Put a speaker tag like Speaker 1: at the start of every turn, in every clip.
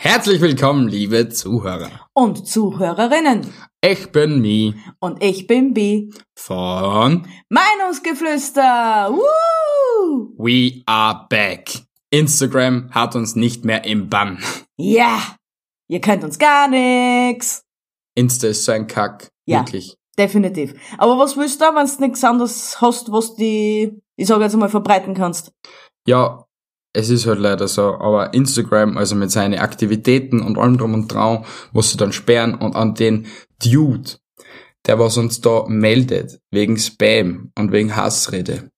Speaker 1: Herzlich willkommen, liebe Zuhörer.
Speaker 2: Und Zuhörerinnen.
Speaker 1: Ich bin Mi
Speaker 2: Und ich bin B.
Speaker 1: von
Speaker 2: Meinungsgeflüster. Woo!
Speaker 1: We Are Back. Instagram hat uns nicht mehr im Bann.
Speaker 2: Ja, ihr könnt uns gar nix.
Speaker 1: Insta ist so ein Kack.
Speaker 2: Ja.
Speaker 1: Wirklich.
Speaker 2: Definitiv. Aber was willst du, wenn du nichts anderes hast, was die, ich sag jetzt mal, verbreiten kannst?
Speaker 1: Ja, es ist halt leider so. Aber Instagram, also mit seinen Aktivitäten und allem drum und dran, was sie dann sperren und an den Dude, der was uns da meldet, wegen Spam und wegen Hassrede.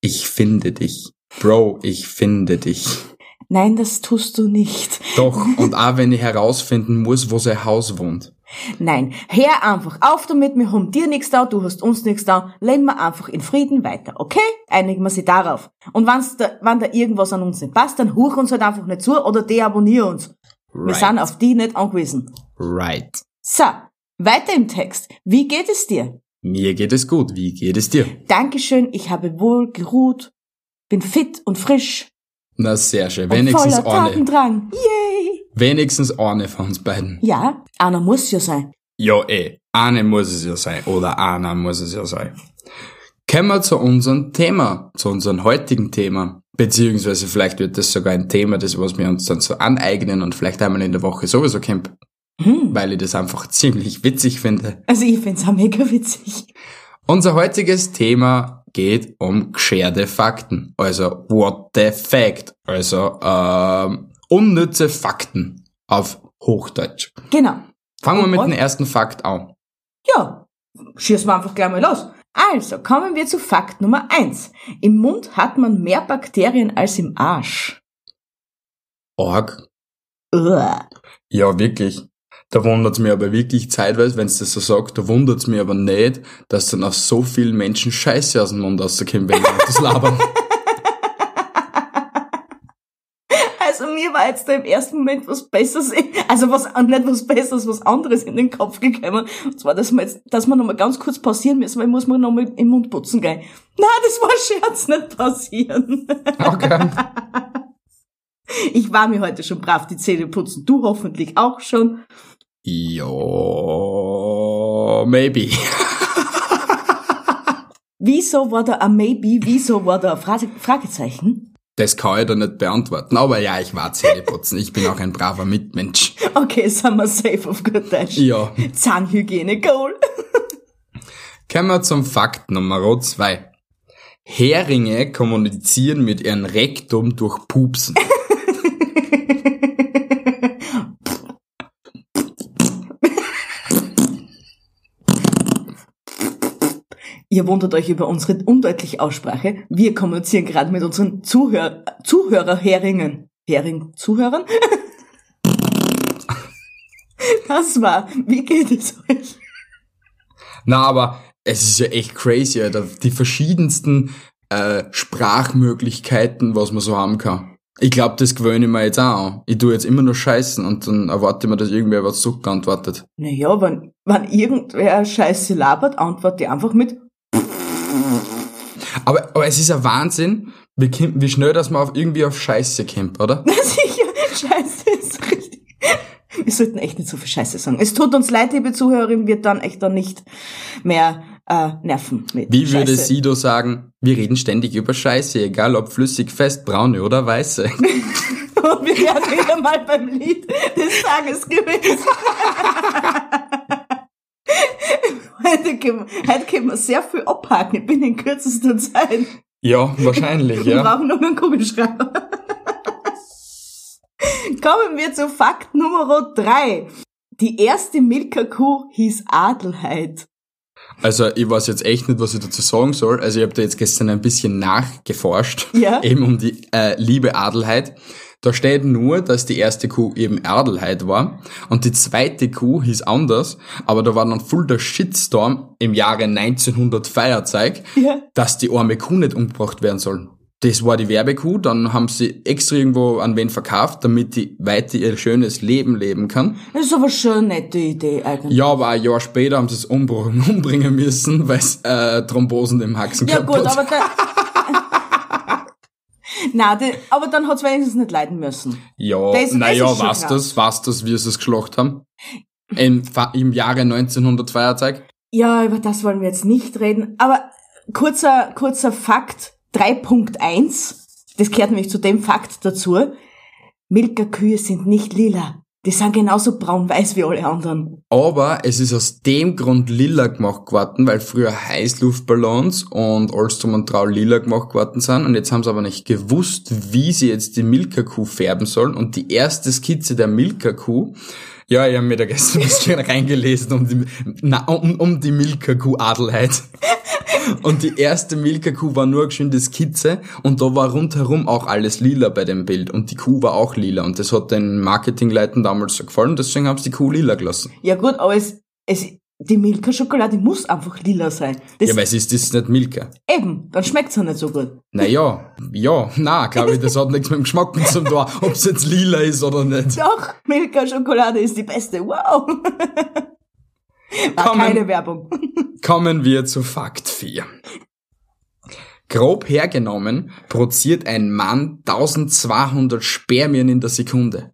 Speaker 1: Ich finde dich. Bro, ich finde dich.
Speaker 2: Nein, das tust du nicht.
Speaker 1: Doch, und auch wenn ich herausfinden muss, wo sein Haus wohnt.
Speaker 2: Nein, hör einfach auf damit, wir haben dir nichts da, du hast uns nichts da, leben wir einfach in Frieden weiter, okay? Einigen wir sie darauf. Und wenn's da, wenn da irgendwas an uns nicht passt, dann huch uns halt einfach nicht zu oder deabonnier uns. Wir
Speaker 1: Right.
Speaker 2: sind auf die nicht angewiesen.
Speaker 1: Right.
Speaker 2: So, weiter im Text. Wie geht es dir?
Speaker 1: Mir geht es gut. Wie geht es dir?
Speaker 2: Dankeschön, ich habe wohl geruht, bin fit und frisch
Speaker 1: Na, sehr schön.
Speaker 2: und
Speaker 1: Wenigstens eine.
Speaker 2: Tatendrang. Yay!
Speaker 1: Wenigstens eine von uns beiden.
Speaker 2: Ja, einer muss ja sein.
Speaker 1: Ja, eh. Eine muss es ja sein. Oder einer muss es ja sein. Kommen wir zu unserem Thema. Zu unserem heutigen Thema. Beziehungsweise vielleicht wird das sogar ein Thema, das was wir uns dann so aneignen und vielleicht einmal in der Woche sowieso kommt.
Speaker 2: Hm.
Speaker 1: Weil ich das einfach ziemlich witzig finde.
Speaker 2: Also ich find's auch mega witzig.
Speaker 1: Unser heutiges Thema geht um gescherte Fakten. Also what the fact. Also ähm, unnütze Fakten auf Hochdeutsch.
Speaker 2: Genau.
Speaker 1: Fangen wir mit dem ersten Fakt an.
Speaker 2: Ja, schießen wir einfach gleich mal los. Also, kommen wir zu Fakt Nummer eins. Im Mund hat man mehr Bakterien als im Arsch.
Speaker 1: Org.
Speaker 2: Uah.
Speaker 1: Ja, wirklich. Da wundert's mir aber wirklich zeitweise, wenn's das so sagt, da wundert's mir aber nicht, dass dann auf so vielen Menschen Scheiße aus dem Mund rauskommt, wenn die das labern.
Speaker 2: Also mir war jetzt da im ersten Moment was Besseres, also was nicht was Besseres, was anderes in den Kopf gekommen. Und zwar, dass wir jetzt, dass wir nochmal ganz kurz pausieren müssen, weil muss man nochmal im Mund putzen gehen. Na, das war Scherz, nicht passieren.
Speaker 1: Okay.
Speaker 2: Ich war mir heute schon brav die Zähne putzen. Du hoffentlich auch schon.
Speaker 1: Ja, maybe.
Speaker 2: Wieso war da ein Maybe? Wieso war da ein Frage Fragezeichen?
Speaker 1: Das kann ich da nicht beantworten. Aber ja, ich war Zähneputzen. Ich bin auch ein braver Mitmensch.
Speaker 2: Okay, sind wir safe auf gut Deutsch.
Speaker 1: Ja.
Speaker 2: Zahnhygiene, Goal.
Speaker 1: Kommen wir zum Fakt Nummer zwei. Heringe kommunizieren mit ihrem Rektum durch Pupsen.
Speaker 2: Ihr wundert euch über unsere undeutliche Aussprache. Wir kommunizieren gerade mit unseren Zuhör Zuhörerheringen. Hering, Zuhörern? Das war. Wie geht es euch?
Speaker 1: Na, aber es ist ja echt crazy, Alter. Die verschiedensten äh, Sprachmöglichkeiten, was man so haben kann. Ich glaube, das gewöhne ich mir jetzt auch an. Ich tu jetzt immer nur Scheißen und dann erwarte ich mir, dass irgendwer was zurückantwortet.
Speaker 2: Naja, wenn, wenn irgendwer Scheiße labert, antworte ich einfach mit
Speaker 1: Aber, aber es ist ein Wahnsinn, wie, wie schnell dass man auf, irgendwie auf Scheiße kommt, oder?
Speaker 2: Sicher, Scheiße ist richtig. Wir sollten echt nicht so viel Scheiße sagen. Es tut uns leid, liebe Zuhörerin, wird dann echt dann nicht mehr äh, nerven mit
Speaker 1: Wie würde
Speaker 2: Scheiße.
Speaker 1: Sido sagen, wir reden ständig über Scheiße, egal ob flüssig, fest, braune oder weiße.
Speaker 2: Und wir wären wieder mal beim Lied des Tages gewesen. heute, können, heute können wir sehr viel abhaken. Ich bin in kürzester Zeit.
Speaker 1: Ja, wahrscheinlich,
Speaker 2: Wir
Speaker 1: ja.
Speaker 2: brauchen nur einen Kugelschreiber. Kommen wir zu Fakt Nummer drei. Die erste Milka-Kuh hieß Adelheid.
Speaker 1: Also ich weiß jetzt echt nicht, was ich dazu sagen soll. Also ich habe da jetzt gestern ein bisschen nachgeforscht,
Speaker 2: Ja.
Speaker 1: eben um die äh, liebe Adelheid. Da steht nur, dass die erste Kuh eben Erdelheit war und die zweite Kuh hieß anders, aber da war dann voll der Shitstorm im Jahre 1900 Feierzeug,
Speaker 2: Ja.
Speaker 1: dass die arme Kuh nicht umgebracht werden soll. Das war die Werbekuh, dann haben sie extra irgendwo an wen verkauft, damit die weiter ihr schönes Leben leben kann.
Speaker 2: Das ist aber schon eine nette Idee eigentlich.
Speaker 1: Ja, aber ein Jahr später haben sie es umbringen, umbringen müssen, weil es äh, Thrombosen im Haxen
Speaker 2: Ja
Speaker 1: gehabt
Speaker 2: gut, aber der... Die, aber dann hat's wenigstens nicht leiden müssen.
Speaker 1: Ja, naja, was das, was das, wie sie es geschlacht haben? Im, im Jahre 1900 Feierzeug?
Speaker 2: Ja, über das wollen wir jetzt nicht reden. Aber kurzer, kurzer Fakt 3.1, das gehört nämlich zu dem Fakt dazu. Milka-Kühe sind nicht lila. Die sind genauso braun-weiß wie alle anderen.
Speaker 1: Aber es ist aus dem Grund lila gemacht geworden, weil früher Heißluftballons und drum und trau lila gemacht geworden sind. Und jetzt haben sie aber nicht gewusst, wie sie jetzt die Milka-Kuh färben sollen. Und die erste Skizze der Milka-Kuh, ja, ich habe mir da gestern ein bisschen reingelesen um die, na, um, um die Milka-Kuh Adelheid. Und die erste Milka-Kuh war nur eine geschwinde Skizze und da war rundherum auch alles lila bei dem Bild und die Kuh war auch lila und das hat den Marketingleuten damals so gefallen, deswegen haben sie die Kuh lila gelassen.
Speaker 2: Ja gut, aber es, es, die Milka-Schokolade muss einfach lila sein. Das,
Speaker 1: Ja, weil es ist das nicht Milka.
Speaker 2: eben, dann schmeckt's ja nicht so gut.
Speaker 1: Naja, ja, na, glaube ich, das hat nichts mit dem Geschmack zu tun, ob es jetzt lila ist oder nicht.
Speaker 2: Doch, Milka-Schokolade ist die beste. Wow. War
Speaker 1: Kommen-
Speaker 2: keine Werbung.
Speaker 1: Kommen wir zu Fakt 4. Grob hergenommen produziert ein Mann 1200 Spermien in der Sekunde.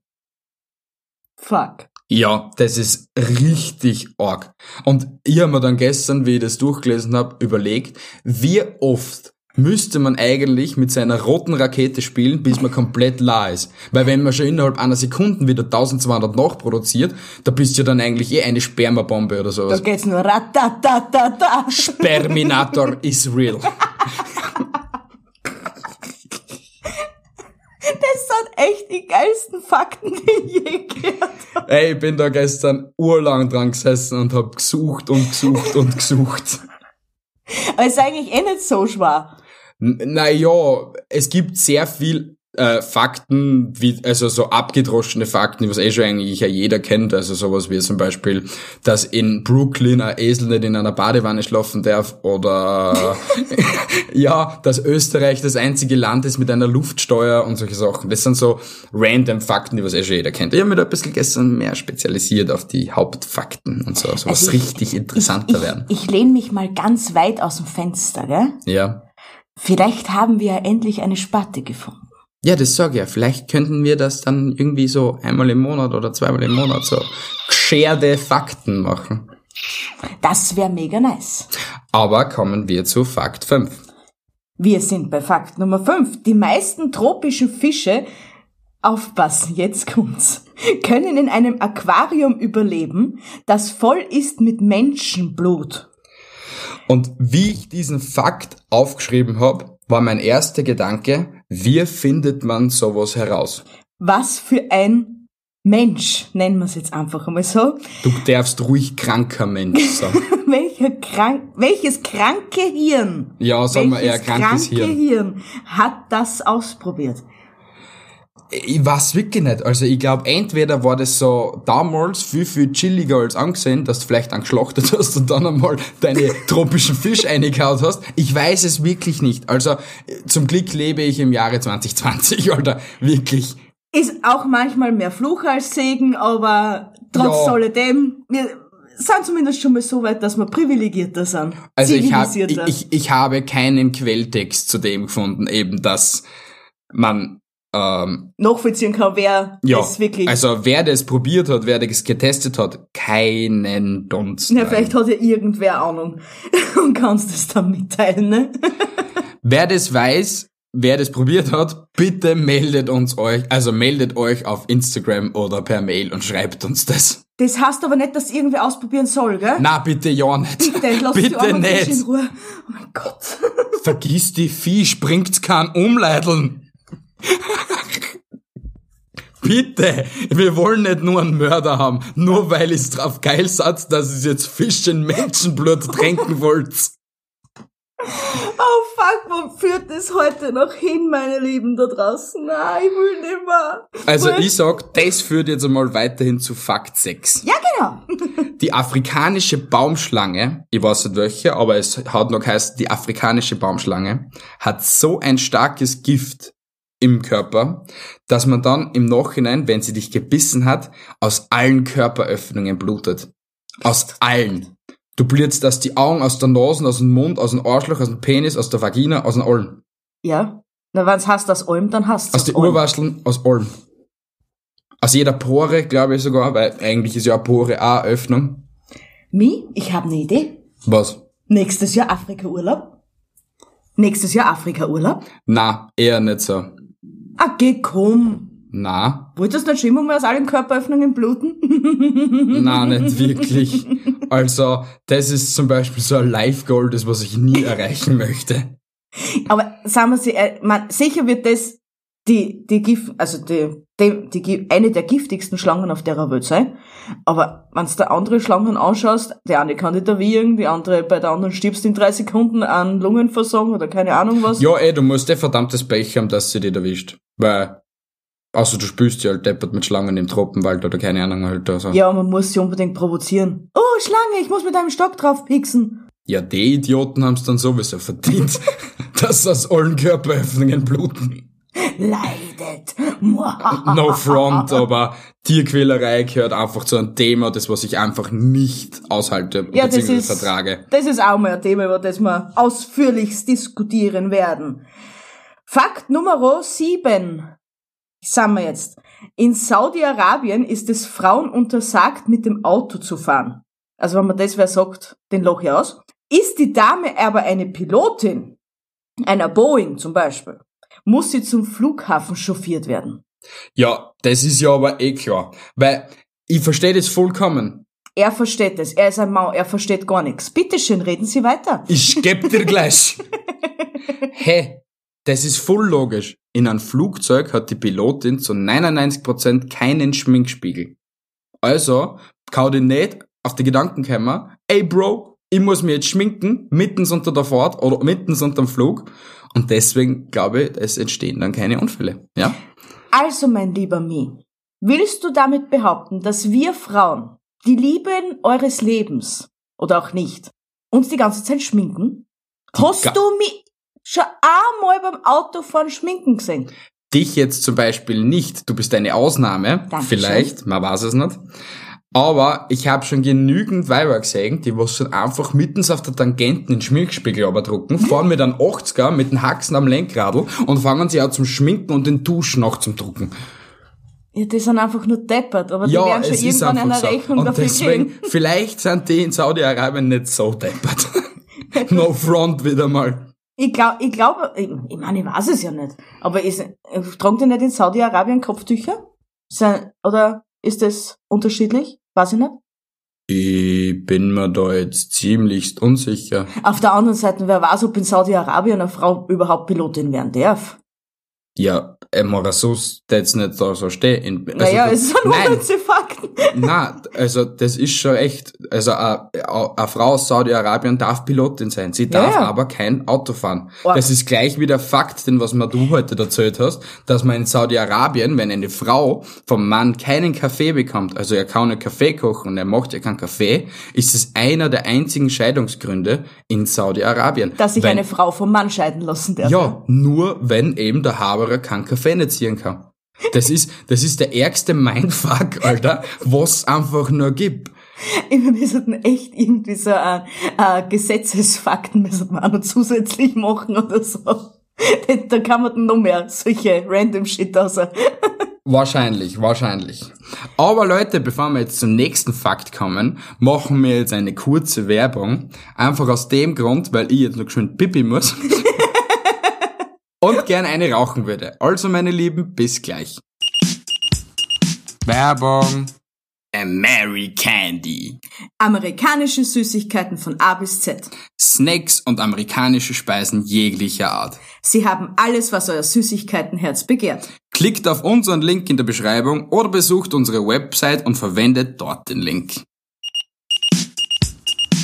Speaker 2: Fuck.
Speaker 1: Ja, das ist richtig arg. Und ich habe mir dann gestern, wie ich das durchgelesen habe, überlegt, wie oft müsste man eigentlich mit seiner roten Rakete spielen, bis man komplett la ist. Weil wenn man schon innerhalb einer Sekunde wieder 1200 nachproduziert, da bist du dann eigentlich eh eine Spermabombe oder
Speaker 2: Da
Speaker 1: sowas.
Speaker 2: geht's nur ratatatata.
Speaker 1: Sperminator is real.
Speaker 2: Das sind echt die geilsten Fakten, die ich je gehört habe.
Speaker 1: Ey, ich bin da gestern urlang dran gesessen und hab gesucht und gesucht und gesucht.
Speaker 2: Aber es ist eigentlich eh nicht so schwer.
Speaker 1: Naja, es gibt sehr viel äh, Fakten, wie, also so abgedroschene Fakten, was eh schon eigentlich ja jeder kennt, also sowas wie zum Beispiel, dass in Brooklyn ein Esel nicht in einer Badewanne schlafen darf oder ja, dass Österreich das einzige Land ist mit einer Luftsteuer und solche Sachen. Das sind so random Fakten, die was eh schon jeder kennt. Ich habe mich da ein bisschen gestern mehr spezialisiert auf die Hauptfakten und so, so was
Speaker 2: Also ich-
Speaker 1: richtig interessanter
Speaker 2: ich,
Speaker 1: werden.
Speaker 2: Ich lehne mich mal ganz weit aus dem Fenster, gell?
Speaker 1: Ja.
Speaker 2: Vielleicht haben wir ja endlich eine Spatte gefunden.
Speaker 1: Ja, das sag ich ja. Vielleicht könnten wir das dann irgendwie so einmal im Monat oder zweimal im Monat so gescherte Fakten machen.
Speaker 2: Das wäre mega nice.
Speaker 1: Aber kommen wir zu Fakt 5.
Speaker 2: Wir sind bei Fakt Nummer 5. Die meisten tropischen Fische, aufpassen, jetzt kommt's, können in einem Aquarium überleben, das voll ist mit Menschenblut.
Speaker 1: Und wie ich diesen Fakt aufgeschrieben habe, war mein erster Gedanke, wie findet man sowas heraus?
Speaker 2: Was für ein Mensch, nennen wir es jetzt einfach einmal so.
Speaker 1: Du darfst ruhig kranker Mensch sein.
Speaker 2: Welcher krank, welches kranke Hirn,
Speaker 1: Ja, sagen wir eher krankes
Speaker 2: kranke
Speaker 1: Hirn.
Speaker 2: Hirn hat das ausprobiert?
Speaker 1: Ich weiß wirklich nicht. Also ich glaube, entweder war das so damals viel, viel chilliger als angesehen, dass du vielleicht angeschlachtet hast und dann einmal deine tropischen Fisch eingehaut hast. Ich weiß es wirklich nicht. Also zum Glück lebe ich im Jahre 2020, Alter. Wirklich.
Speaker 2: Ist auch manchmal mehr Fluch als Segen, aber trotz
Speaker 1: Ja.
Speaker 2: alledem, wir sind zumindest schon mal so weit, dass wir privilegierter sind.
Speaker 1: Also ich, hab, ich, ich, ich habe keinen Quelltext zu dem gefunden, eben dass man ähm,
Speaker 2: nachvollziehen kann, wer
Speaker 1: ja,
Speaker 2: es wirklich...
Speaker 1: also wer das probiert hat, wer das getestet hat, keinen Dunst.
Speaker 2: ja,
Speaker 1: rein.
Speaker 2: vielleicht hat ja irgendwer Ahnung und kannst es dann mitteilen, ne?
Speaker 1: Wer das weiß, wer das probiert hat, bitte meldet uns euch, also meldet euch auf Instagram oder per Mail und schreibt uns das.
Speaker 2: Das heißt aber nicht, dass irgendwer ausprobieren soll, gell?
Speaker 1: Na, bitte ja nicht.
Speaker 2: Bitte, lass die
Speaker 1: bitte
Speaker 2: armen Fische in
Speaker 1: nicht.
Speaker 2: Ruhe. Oh mein Gott.
Speaker 1: Vergiss die Vieh, springt kein Umleideln. Bitte, wir wollen nicht nur einen Mörder haben, nur weil es drauf geil satz, dass es jetzt Fisch in Menschenblut tränken wollt.
Speaker 2: Oh fuck, wo führt das heute noch hin, meine Lieben da draußen? Nein, ich will nicht mehr.
Speaker 1: Also
Speaker 2: Wurscht.
Speaker 1: ich sag, das führt jetzt einmal weiterhin zu Fakt 6.
Speaker 2: Ja, genau.
Speaker 1: Die afrikanische Baumschlange, ich weiß nicht welche, aber es hat noch geheißen, die afrikanische Baumschlange, hat so ein starkes Gift im Körper, dass man dann im Nachhinein, wenn sie dich gebissen hat, aus allen Körperöffnungen blutet. Aus allen. Du blutest aus die Augen, aus der Nase, aus dem Mund, aus dem Arschloch, aus dem Penis, aus der Vagina, aus dem Allen.
Speaker 2: Ja. Na, wenn's hast das Olm, dann hast
Speaker 1: Aus den Urwascheln, aus allem. Aus jeder Pore, glaube ich sogar, weil eigentlich ist ja eine Pore auch eine Öffnung.
Speaker 2: Mi, ich habe eine Idee.
Speaker 1: Was?
Speaker 2: Nächstes Jahr Afrika-Urlaub. Nächstes Jahr Afrika-Urlaub.
Speaker 1: Na, eher nicht so.
Speaker 2: Ah, geh, komm.
Speaker 1: Na,
Speaker 2: Wolltest du nicht schon immer mal aus allen Körperöffnungen bluten?
Speaker 1: na, nicht wirklich. Also, das ist zum Beispiel so ein Life-Goal, das was ich nie erreichen möchte.
Speaker 2: Aber sagen wir sie, äh, man, sicher wird das die, die Gift, also die, die, die, eine der giftigsten Schlangen auf der Welt sein. Aber wenn du da andere Schlangen anschaust, die eine kann dich erwürgen, die andere, bei der anderen stirbst in drei Sekunden an Lungenversagen oder keine Ahnung was.
Speaker 1: Ja, ey, du musst eh verdammtes Pech haben, dass sie dich erwischt. Weil, außer du spürst ja halt deppert mit Schlangen im Tropenwald oder keine Ahnung halt. Also.
Speaker 2: Ja, man muss sie unbedingt provozieren. Oh, Schlange, ich muss mit einem Stock drauf pixen.
Speaker 1: ja, die Idioten haben's dann sowieso verdient, dass aus allen Körperöffnungen bluten.
Speaker 2: Leidet.
Speaker 1: No front, aber Tierquälerei gehört einfach zu einem Thema, das was ich einfach nicht aushalte
Speaker 2: Ja, das ist,
Speaker 1: vertrage.
Speaker 2: das ist auch mal ein Thema, über das wir ausführlichst diskutieren werden. Fakt Nummer sieben. Sagen wir jetzt. In Saudi-Arabien ist es Frauen untersagt, mit dem Auto zu fahren. Also wenn man das wer sagt, den Loch hier aus. Ist die Dame aber eine Pilotin, einer Boeing zum Beispiel, muss sie zum Flughafen chauffiert werden.
Speaker 1: Ja, das ist ja aber eh klar. Weil ich verstehe das vollkommen.
Speaker 2: Er versteht es. Er ist ein Mau, er versteht gar nichts. Bitteschön, reden Sie weiter.
Speaker 1: Ich geb dir gleich. Hä? Das ist voll logisch. In einem Flugzeug hat die Pilotin zu 99% keinen Schminkspiegel. Also kann die nicht auf die Gedanken kommen, ey Bro, ich muss mir jetzt schminken, mittens unter der Fahrt oder mittens unter dem Flug. Und deswegen glaube ich, es entstehen dann keine Unfälle. Ja?
Speaker 2: Also, mein lieber Mi, willst du damit behaupten, dass wir Frauen, die Lieben eures Lebens, oder auch nicht, uns die ganze Zeit schminken? Hast
Speaker 1: ga-
Speaker 2: du mich schon einmal beim Autofahren schminken gesehen?
Speaker 1: Dich jetzt zum Beispiel nicht, du bist eine Ausnahme,
Speaker 2: Dankeschön.
Speaker 1: vielleicht, man weiß es nicht. Aber ich habe schon genügend Weiber gesehen, die was schon einfach mittens auf der Tangenten den Schminkspiegel drucken, fahren mit einem 80er mit dem Haxen am Lenkradl und fangen sich auch zum Schminken und den Duschen noch zum Drucken.
Speaker 2: Ja, die sind einfach nur deppert, aber die
Speaker 1: Ja,
Speaker 2: werden schon irgendwann eine
Speaker 1: so.
Speaker 2: Rechnung
Speaker 1: Und
Speaker 2: dafür
Speaker 1: deswegen,
Speaker 2: kriegen.
Speaker 1: vielleicht sind die in Saudi-Arabien nicht so deppert. no front wieder mal.
Speaker 2: Ich glaube, ich glaube, ich, ich meine, ich weiß es ja nicht. Aber ist, tragen die nicht in Saudi-Arabien Kopftücher? Oder ist das unterschiedlich? Weiß ich nicht.
Speaker 1: Ich bin mir da jetzt ziemlichst unsicher.
Speaker 2: Auf der anderen Seite, wer weiß, ob in Saudi-Arabien eine Frau überhaupt Pilotin werden darf.
Speaker 1: Ja, äh, Morasus, der jetzt nicht da so stehen. In- Also,
Speaker 2: naja,
Speaker 1: du-
Speaker 2: es sind
Speaker 1: Nein,
Speaker 2: unnütze Fakten.
Speaker 1: na, also das ist schon echt. Also eine Frau aus Saudi-Arabien darf Pilotin sein. Sie darf
Speaker 2: ja.
Speaker 1: aber kein Auto fahren.
Speaker 2: Oh.
Speaker 1: Das ist gleich wie der Fakt, den was mir du heute erzählt hast, dass man in Saudi-Arabien, wenn eine Frau vom Mann keinen Kaffee bekommt, also er kann einen Kaffee kochen und er macht ja keinen Kaffee, ist es einer der einzigen Scheidungsgründe in Saudi-Arabien.
Speaker 2: Dass sich
Speaker 1: Wenn-
Speaker 2: eine Frau vom Mann scheiden lassen darf.
Speaker 1: ja, nur wenn eben der Haberer keinen Kaffee nicht ziehen kann. Das ist, das ist der ärgste Mindfuck, Alter, was einfach nur gibt.
Speaker 2: Ich meine, wir sollten echt irgendwie so äh, äh, Gesetzesfakten müssen wir auch noch zusätzlich machen oder so. Da kann man dann noch mehr solche random Shit aus.
Speaker 1: Wahrscheinlich, wahrscheinlich. Aber Leute, bevor wir jetzt zum nächsten Fakt kommen, machen wir jetzt eine kurze Werbung. Einfach aus dem Grund, weil ich jetzt noch schön pipi muss. Und gern eine rauchen würde. Also, meine Lieben, bis gleich. Werbung. Mary Candy.
Speaker 2: Amerikanische Süßigkeiten von A bis Z.
Speaker 1: Snacks und amerikanische Speisen jeglicher Art.
Speaker 2: Sie haben alles, was euer Süßigkeitenherz begehrt.
Speaker 1: Klickt auf unseren Link in der Beschreibung oder besucht unsere Website und verwendet dort den Link.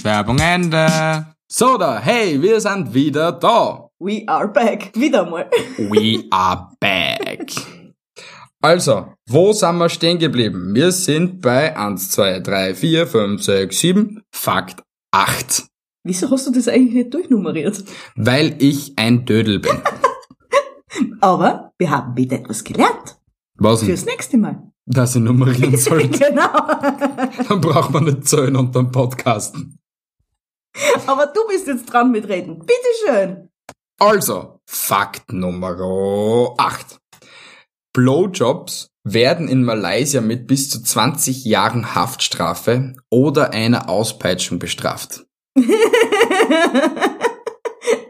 Speaker 1: Werbung Ende. So da, hey, wir sind wieder da.
Speaker 2: We are back. Wieder mal.
Speaker 1: We are back. Also, wo sind wir stehen geblieben? Wir sind bei 1, 2, 3, 4, 5, 6, 7, Fakt 8.
Speaker 2: Wieso hast du das eigentlich nicht durchnummeriert?
Speaker 1: Weil ich ein Dödel bin.
Speaker 2: Aber wir haben wieder etwas gelernt.
Speaker 1: Was denn?
Speaker 2: Fürs nächste Mal.
Speaker 1: Dass ich nummerieren sollte.
Speaker 2: genau.
Speaker 1: Dann braucht man nicht zählen und dann podcasten.
Speaker 2: Aber du bist jetzt dran mit Reden. Bitteschön.
Speaker 1: Also, Fakt Nummer 8. Blowjobs werden in Malaysia mit bis zu 20 Jahren Haftstrafe oder einer Auspeitschung bestraft.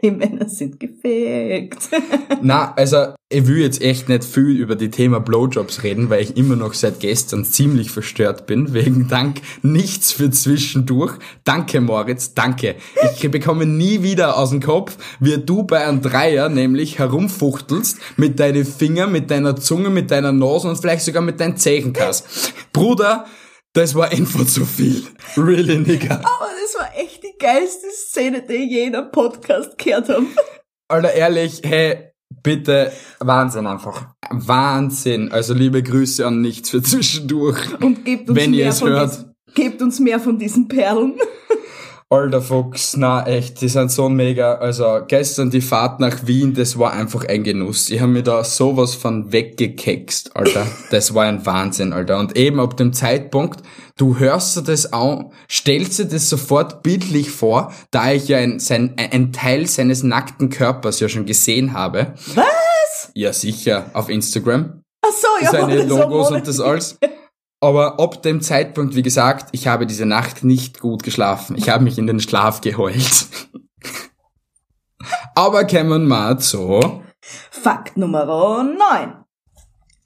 Speaker 2: Die Männer sind gefegt.
Speaker 1: Na, also ich will jetzt echt nicht viel über die Thema Blowjobs reden, weil ich immer noch seit gestern ziemlich verstört bin, wegen Dank nichts für zwischendurch. Danke Moritz, danke. Ich bekomme nie wieder aus dem Kopf, wie du bei einem Dreier nämlich herumfuchtelst mit deinen Fingern, mit deiner Zunge, mit deiner Nase und vielleicht sogar mit deinen Zehenkass. Bruder, das war einfach zu viel. Really, nigga.
Speaker 2: Aber das war echt geilste Szene, die ich je in einem Podcast gehört habe.
Speaker 1: Alter, ehrlich, hey, bitte, Wahnsinn einfach. Wahnsinn. Also liebe Grüße an nichts für zwischendurch.
Speaker 2: Und gebt uns
Speaker 1: Wenn ihr
Speaker 2: mehr
Speaker 1: es
Speaker 2: von
Speaker 1: hört.
Speaker 2: diesen, gebt uns mehr von diesen Perlen.
Speaker 1: Alter Fuchs, na echt, die sind so mega. Also gestern die Fahrt nach Wien, das war einfach ein Genuss. Ich habe mir da sowas von weggekext, Alter. Das war ein Wahnsinn, Alter. Und eben ab dem Zeitpunkt, du hörst dir das an, stellst dir das sofort bildlich vor, da ich ja ein, sein, ein Teil seines nackten Körpers ja schon gesehen habe.
Speaker 2: Was?
Speaker 1: Ja, sicher, auf Instagram.
Speaker 2: Ach so, ja.
Speaker 1: seine Logos und das alles. Aber ab dem Zeitpunkt, wie gesagt, ich habe diese Nacht nicht gut geschlafen. Ich habe mich in den Schlaf geheult. Aber kommen wir zu.
Speaker 2: Fakt Nummer 9.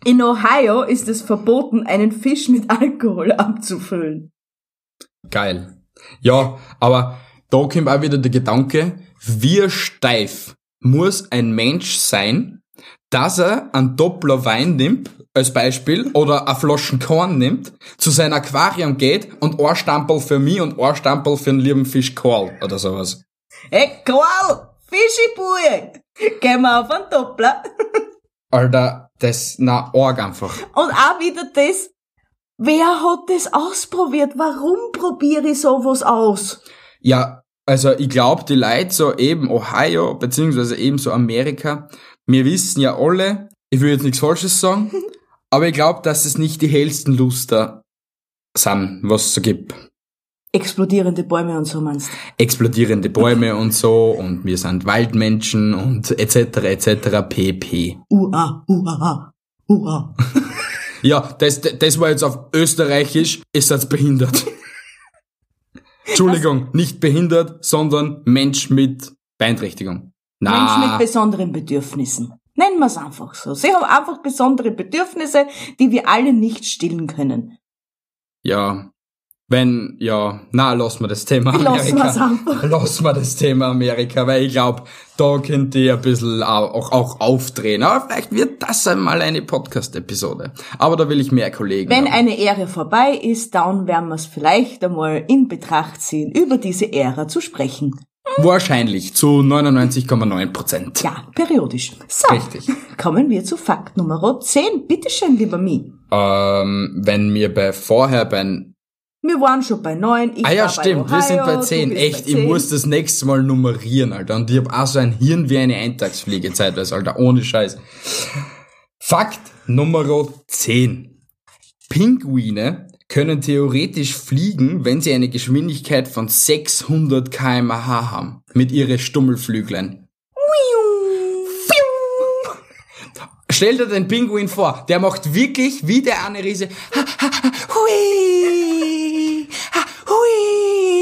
Speaker 2: In Ohio ist es verboten, einen Fisch mit Alkohol abzufüllen.
Speaker 1: Geil. Ja, aber da kommt auch wieder der Gedanke, wie steif muss ein Mensch sein, dass er einen Doppler Wein nimmt, als Beispiel, oder eine Flaschen Korn nimmt, zu seinem Aquarium geht und ein Stampel für mich und ein Stampel für einen lieben Fisch Karl oder sowas.
Speaker 2: Hey, Karl, Fischibue, gehen wir auf einen Doppler.
Speaker 1: Alter, das, na, arg einfach.
Speaker 2: Und auch wieder das, wer hat das ausprobiert? Warum probiere ich sowas aus?
Speaker 1: Ja, also ich glaube, die Leute so eben Ohio, beziehungsweise eben so Amerika, wir wissen ja alle, ich will jetzt nichts Falsches sagen, aber ich glaube, dass es nicht die hellsten Luster sind, was es so gibt.
Speaker 2: Explodierende Bäume und so meinst du?
Speaker 1: Explodierende Bäume und so und wir sind Waldmenschen und etc. etc. pp.
Speaker 2: Ua, ua, ua.
Speaker 1: Ja, das, das war jetzt auf Österreichisch, ist jetzt behindert. Entschuldigung, nicht behindert, sondern Mensch mit Beeinträchtigung.
Speaker 2: Menschen mit
Speaker 1: Na,
Speaker 2: besonderen Bedürfnissen. Nennen wir es einfach so. Sie haben einfach besondere Bedürfnisse, die wir alle nicht stillen können.
Speaker 1: ja, wenn, ja, na, lass mal das Thema Amerika. Lass mal das Thema Amerika, weil ich glaube, da könnt ihr ein bisschen auch, auch aufdrehen. Aber vielleicht wird das einmal eine Podcast-Episode. Aber da will ich mehr Kollegen
Speaker 2: Wenn
Speaker 1: haben.
Speaker 2: eine Ära vorbei ist, dann werden wir es vielleicht einmal in Betracht ziehen, über diese Ära zu sprechen.
Speaker 1: Wahrscheinlich zu 99,9 Prozent.
Speaker 2: Ja, periodisch. So,
Speaker 1: Richtig.
Speaker 2: kommen wir zu Fakt Nummer 10. Bitteschön, lieber Mi.
Speaker 1: Ähm, wenn wir bei vorher bei
Speaker 2: Wir waren schon bei 9. Ich
Speaker 1: Ah ja,
Speaker 2: war
Speaker 1: stimmt,
Speaker 2: bei
Speaker 1: wir sind
Speaker 2: Ohio,
Speaker 1: bei
Speaker 2: du
Speaker 1: 10.
Speaker 2: bist
Speaker 1: Echt,
Speaker 2: bei
Speaker 1: ich
Speaker 2: 10.
Speaker 1: muss das nächste Mal nummerieren, Alter. Und ich hab auch so ein Hirn wie eine Eintagsfliege zeitweise, Alter. Ohne Scheiß. Fakt Nummer 10. Pinguine können theoretisch fliegen, wenn sie eine Geschwindigkeit von 600 kmh haben. Mit ihren Stummelflüglein. Stell dir den Pinguin vor, der macht wirklich wie der eine Riese. Ha, ha, ha, hui, ha, hui.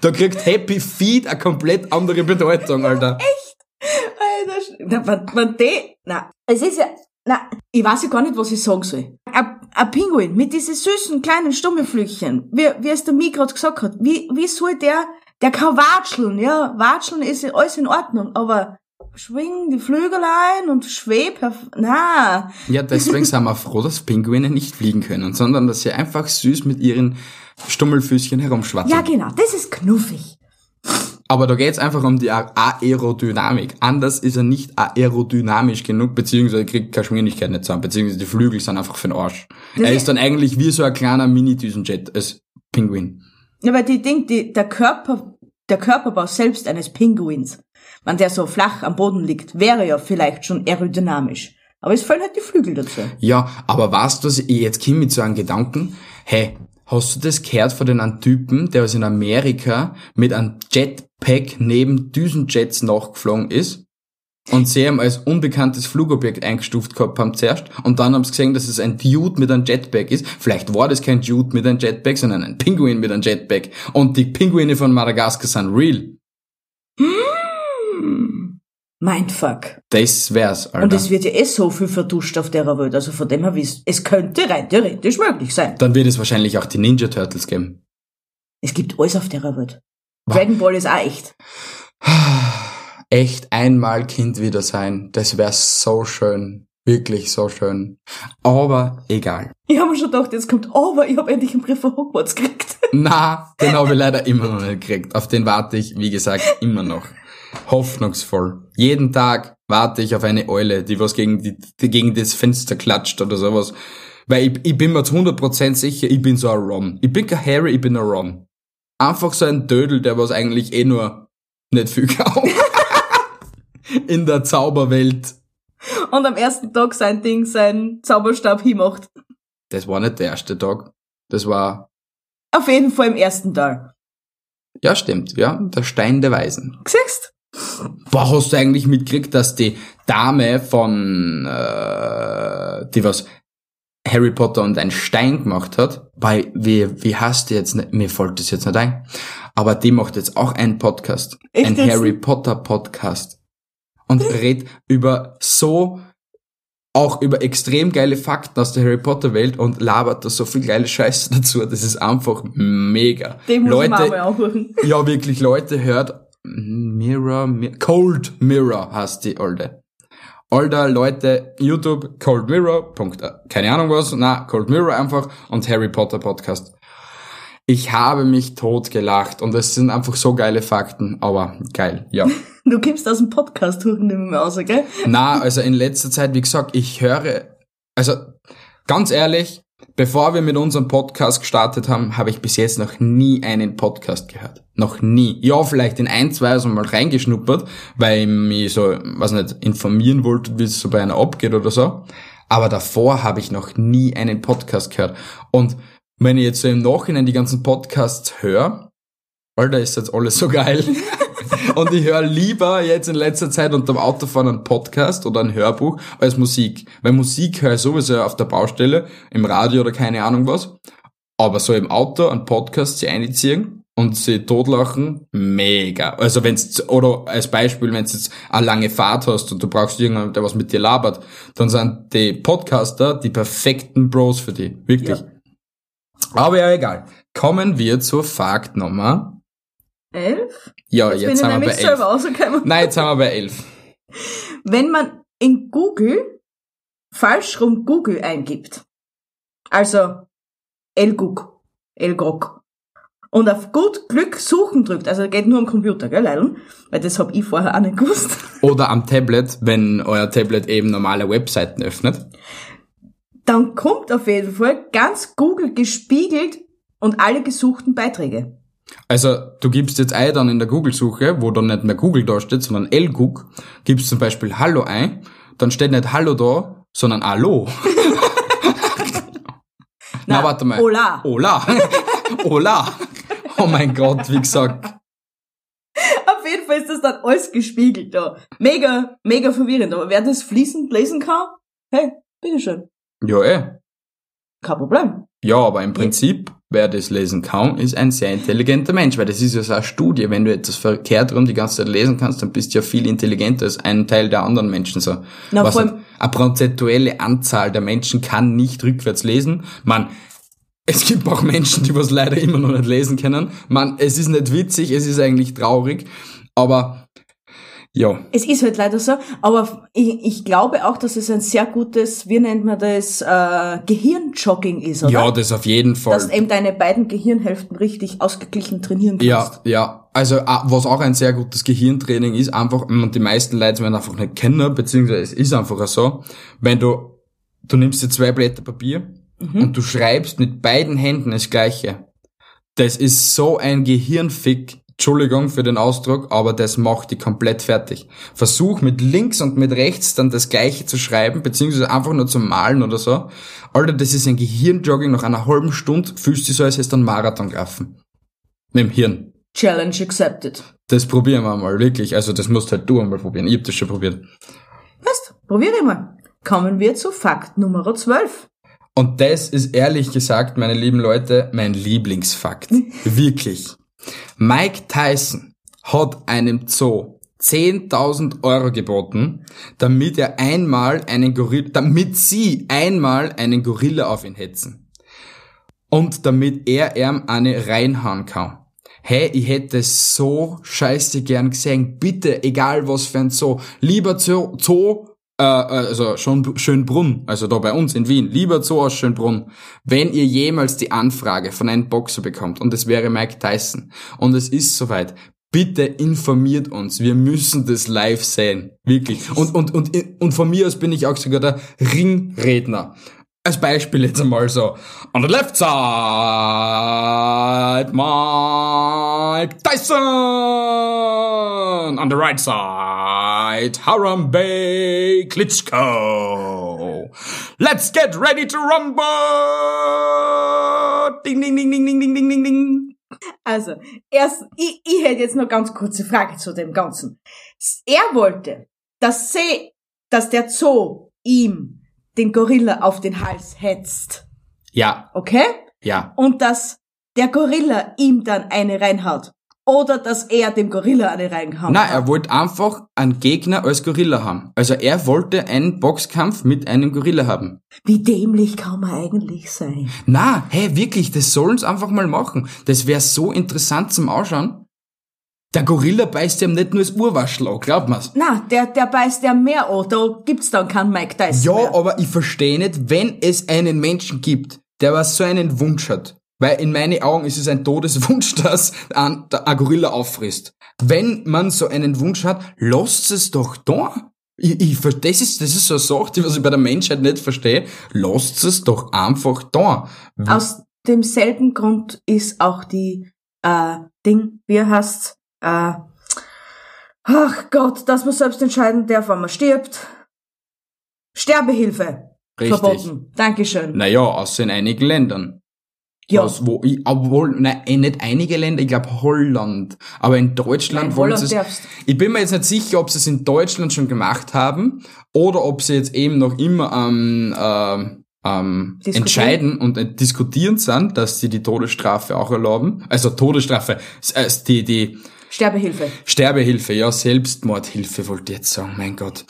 Speaker 1: Da kriegt Happy Feet eine komplett andere Bedeutung, Alter.
Speaker 2: Alter, sch- na, wenn, wenn die, na, es ist ja, na, ich weiß ja gar nicht, was ich sagen soll. Ein, ein Pinguin mit diesen süßen kleinen Stummelflüchchen, wie, wie es der Mi gerade gesagt hat, wie, wie soll der, der kann watscheln, ja, watscheln ist alles in Ordnung, aber schwing die Flügel ein und schweb Na,
Speaker 1: Ja, deswegen sind wir froh, dass Pinguine nicht fliegen können, sondern dass sie einfach süß mit ihren Stummelfüßchen herumschwatzen.
Speaker 2: ja genau, das ist knuffig.
Speaker 1: Aber da geht's einfach um die Aerodynamik. Anders ist er nicht aerodynamisch genug, beziehungsweise kriegt keine Geschwindigkeit nicht zusammen, beziehungsweise die Flügel sind einfach für den Arsch.
Speaker 2: Das
Speaker 1: er
Speaker 2: ist-
Speaker 1: ist dann eigentlich wie so ein kleiner Mini-Düsenjet als Pinguin.
Speaker 2: Ja, weil die Ding, die, der Körper, der Körperbau selbst eines Pinguins, wenn der so flach am Boden liegt, wäre ja vielleicht schon aerodynamisch. Aber es fehlen halt die Flügel dazu.
Speaker 1: Ja, aber weißt du, ich jetzt komme mit so einem Gedanken? Hey, hast du das gehört von den Typen, der aus in Amerika mit einem Jetpack neben Düsenjets nachgeflogen ist? Und sie haben als unbekanntes Flugobjekt eingestuft gehabt haben zuerst. Und dann haben sie gesehen, dass es ein Dude mit einem Jetpack ist. Vielleicht war das kein Dude mit einem Jetpack, sondern ein Pinguin mit einem Jetpack. Und die Pinguine von Madagaskar sind real.
Speaker 2: Mindfuck.
Speaker 1: Das wär's, Alter.
Speaker 2: Und es wird ja eh so viel verduscht auf der Welt. Also von dem her wisst, es könnte rein theoretisch möglich sein.
Speaker 1: dann wird es wahrscheinlich auch die Ninja Turtles geben.
Speaker 2: Es gibt alles auf der Welt.
Speaker 1: Wow.
Speaker 2: Dragon Ball ist auch echt.
Speaker 1: Echt einmal Kind wieder sein. Das wäre so schön. Wirklich so schön. Aber egal.
Speaker 2: Ich habe mir schon gedacht, jetzt kommt, aber ich habe endlich einen Brief von Hogwarts gekriegt.
Speaker 1: Na, den habe ich leider immer noch nicht gekriegt. Auf den warte ich, wie gesagt, immer noch. Hoffnungsvoll. Jeden Tag warte ich auf eine Eule, die was gegen, die, die gegen das Fenster klatscht oder sowas. Weil ich, ich bin mir zu 100% sicher, ich bin so ein Ron. Ich bin kein Harry, ich bin ein Ron. Einfach so ein Dödel, der was eigentlich eh nur nicht viel kann. In der Zauberwelt.
Speaker 2: Und am ersten Tag sein Ding, sein Zauberstab hinmacht.
Speaker 1: Das war nicht der erste Tag. Das war,
Speaker 2: Auf jeden Fall im ersten Teil.
Speaker 1: ja stimmt, ja, der Stein der Weisen.
Speaker 2: Siehst?
Speaker 1: Boah, hast du eigentlich mitgekriegt, dass die Dame von, äh, die was Harry Potter und ein Stein gemacht hat, bei, wie, wie heißt die jetzt, nicht, mir fällt das jetzt nicht ein, aber die macht jetzt auch einen Podcast.
Speaker 2: Echt
Speaker 1: ein? Harry Potter Podcast. Und redet über so, auch über extrem geile Fakten aus der Harry Potter Welt und labert da so viel geile Scheiße dazu. Das ist einfach mega.
Speaker 2: Den muss
Speaker 1: Leute,
Speaker 2: ich mir auch mal anhören.
Speaker 1: ja, wirklich, Leute, hört Mirror, Mi Cold Mirror heißt die alte. Alter, Leute, YouTube, Cold Mirror, Punkt, äh, keine Ahnung was, na, Cold Mirror einfach und Harry Potter Podcast. Ich habe mich tot gelacht und es sind einfach so geile Fakten, aber geil, ja.
Speaker 2: Du gibst aus dem Podcast hören, nehmen wir aus, gell?
Speaker 1: Na, also in letzter Zeit, wie gesagt, ich höre, also ganz ehrlich, bevor wir mit unserem Podcast gestartet haben, habe ich bis jetzt noch nie einen Podcast gehört. Noch nie. Ja, vielleicht in ein, zwei so mal reingeschnuppert, weil ich mich so, was nicht, informieren wollte, wie es so bei einer abgeht oder so. Aber davor habe ich noch nie einen Podcast gehört. Und wenn ich jetzt so im Nachhinein die ganzen Podcasts höre, Alter, ist jetzt alles so geil. Und ich höre lieber jetzt in letzter Zeit unterm Autofahren einen Podcast oder ein Hörbuch als Musik. Weil Musik höre ich sowieso auf der Baustelle, im Radio oder keine Ahnung was. Aber so im Auto einen Podcast sie einziehen und sie totlachen, mega. Also wenn's, oder als Beispiel, wenn du jetzt eine lange Fahrt hast und du brauchst jemanden, der was mit dir labert, dann sind die Podcaster die perfekten Bros für die. Wirklich.
Speaker 2: Ja.
Speaker 1: Aber ja, egal. Kommen wir zur Faktnummer.
Speaker 2: Elf?
Speaker 1: Ja,
Speaker 2: Jetzt,
Speaker 1: jetzt, sind wir bei elf. Nein, jetzt sind wir bei elf.
Speaker 2: Wenn man in Google falsch rum Google eingibt, also Elgug, Elgrog, und auf gut Glück suchen drückt, also geht nur am Computer, gell, Leilon? Weil das hab ich vorher auch nicht gewusst.
Speaker 1: Oder am Tablet, wenn euer Tablet eben normale Webseiten öffnet.
Speaker 2: Dann kommt auf jeden Fall ganz Google gespiegelt und alle gesuchten Beiträge.
Speaker 1: Also du gibst jetzt ein dann in der Google-Suche, wo dann nicht mehr Google da steht, sondern Elgug, gibst zum Beispiel Hallo ein, dann steht nicht Hallo da, sondern Hallo. Na, warte mal.
Speaker 2: Hola.
Speaker 1: Hola. Hola. Oh mein Gott, wie gesagt.
Speaker 2: Auf jeden Fall ist das dann alles gespiegelt da. Mega, mega verwirrend. Aber wer das fließend lesen kann, hey, bitteschön.
Speaker 1: Ja, eh.
Speaker 2: Kein Problem.
Speaker 1: Ja, aber im Prinzip, wer das lesen kann, ist ein sehr intelligenter Mensch, weil das ist ja so eine Studie. Wenn du etwas verkehrt rum die ganze Zeit lesen kannst, dann bist du ja viel intelligenter als ein Teil der anderen Menschen so.
Speaker 2: Na,
Speaker 1: Was
Speaker 2: vor allem-
Speaker 1: eine prozentuelle Anzahl der Menschen kann nicht rückwärts lesen. Man, es gibt auch Menschen, die was leider immer noch nicht lesen können. Man, es ist nicht witzig, es ist eigentlich traurig, aber Ja.
Speaker 2: Es ist halt leider so, aber ich, ich glaube auch, dass es ein sehr gutes, wie nennt man das, äh, Gehirnjogging ist, oder?
Speaker 1: Ja, das auf jeden Fall.
Speaker 2: Dass eben deine beiden Gehirnhälften richtig ausgeglichen trainieren kannst.
Speaker 1: Ja, ja. Also, was auch ein sehr gutes Gehirntraining ist, einfach, und die meisten Leute werden einfach nicht kennen, beziehungsweise es ist einfach so, wenn du, du nimmst dir zwei Blätter Papier und du schreibst mit beiden Händen das Gleiche. Das ist so ein Gehirnfick, Entschuldigung für den Ausdruck, aber das macht die komplett fertig. Versuch mit links und mit rechts dann das Gleiche zu schreiben, beziehungsweise einfach nur zu malen oder so. Alter, das ist ein Gehirnjogging nach einer halben Stunde, fühlst du so, als hättest du einen Marathon gelaufen. Mit dem Hirn.
Speaker 2: Challenge accepted.
Speaker 1: Das probieren wir mal, wirklich. Also das musst halt du einmal probieren. Ich hab das schon probiert.
Speaker 2: Weißt, probiere mal. Kommen wir zu Fakt Nummer 12.
Speaker 1: Und das ist ehrlich gesagt, meine lieben Leute, mein Lieblingsfakt. Wirklich. Mike Tyson hat einem Zoo 10.000 Euro geboten, damit er einmal einen Gorilla, damit sie einmal einen Gorilla auf ihn hetzen. Und damit er ihm eine reinhauen kann. Hey, ich hätte so scheiße gern gesehen. Bitte, egal was für ein Zoo. Lieber Zoo, Zoo äh, also schon Schönbrunn, also da bei uns in Wien, lieber Zoo aus Schönbrunn, wenn ihr jemals die Anfrage von einem Boxer bekommt, und es wäre Mike Tyson, und es ist soweit, bitte informiert uns, wir müssen das live sehen, wirklich. Und, und, und, und von mir aus bin ich auch sogar der Ringredner. Als Beispiel jetzt einmal so. On the left side, Mike Tyson. On the right side, Harambe Klitschko. Let's get ready to rumble. Ding, ding, ding, ding, ding, ding, ding, ding, ding.
Speaker 2: Also, erst, ich, ich hätte jetzt noch ganz kurze Frage zu dem Ganzen. Er wollte, dass sie, dass der Zoo ihm den Gorilla auf den Hals hetzt.
Speaker 1: Ja,
Speaker 2: Okay?
Speaker 1: ja.
Speaker 2: Und dass der Gorilla ihm dann eine reinhaut. Oder dass er dem Gorilla eine reinhaut.
Speaker 1: Na, er wollte einfach einen Gegner als Gorilla haben. Also er wollte einen Boxkampf mit einem Gorilla haben.
Speaker 2: Wie dämlich kann man eigentlich sein?
Speaker 1: Na, hey, wirklich, das sollen's einfach mal machen. Das wäre so interessant zum Ausschauen. Der Gorilla beißt ihm nicht nur das an, glaubt man's.
Speaker 2: Na, der, der beißt ja mehr an. Da gibt's dann keinen Mike Tyson
Speaker 1: Ja,
Speaker 2: mehr.
Speaker 1: aber ich verstehe nicht, wenn es einen Menschen gibt, der was so einen Wunsch hat. Weil in meinen Augen ist es ein Todeswunsch, dass ein, ein Gorilla auffrisst. Wenn man so einen Wunsch hat, lasst es doch da. Ich, ich, das ist, das ist so eine Sache, die was ich bei der Menschheit nicht verstehe. Lasst es doch einfach da.
Speaker 2: Aus demselben Grund ist auch die, äh, Ding, wie heißt's, äh, ach Gott, dass man selbst entscheiden darf, wann man stirbt. Sterbehilfe.
Speaker 1: Richtig.
Speaker 2: Verboten. Dankeschön.
Speaker 1: Naja, außer in einigen Ländern.
Speaker 2: Ja.
Speaker 1: Was, wo ich, obwohl, nein, eh nicht einige Länder, ich glaube Holland. Aber in Deutschland
Speaker 2: Nein,
Speaker 1: wollen sie es.
Speaker 2: darfst.
Speaker 1: Ich bin mir jetzt nicht sicher, ob sie es in Deutschland schon gemacht haben oder ob sie jetzt eben noch immer am ähm, ähm, entscheiden und äh, diskutieren sind, dass sie die Todesstrafe auch erlauben. Also Todesstrafe, äh, die, die
Speaker 2: Sterbehilfe.
Speaker 1: Sterbehilfe, ja, Selbstmordhilfe wollte ich jetzt sagen, mein Gott.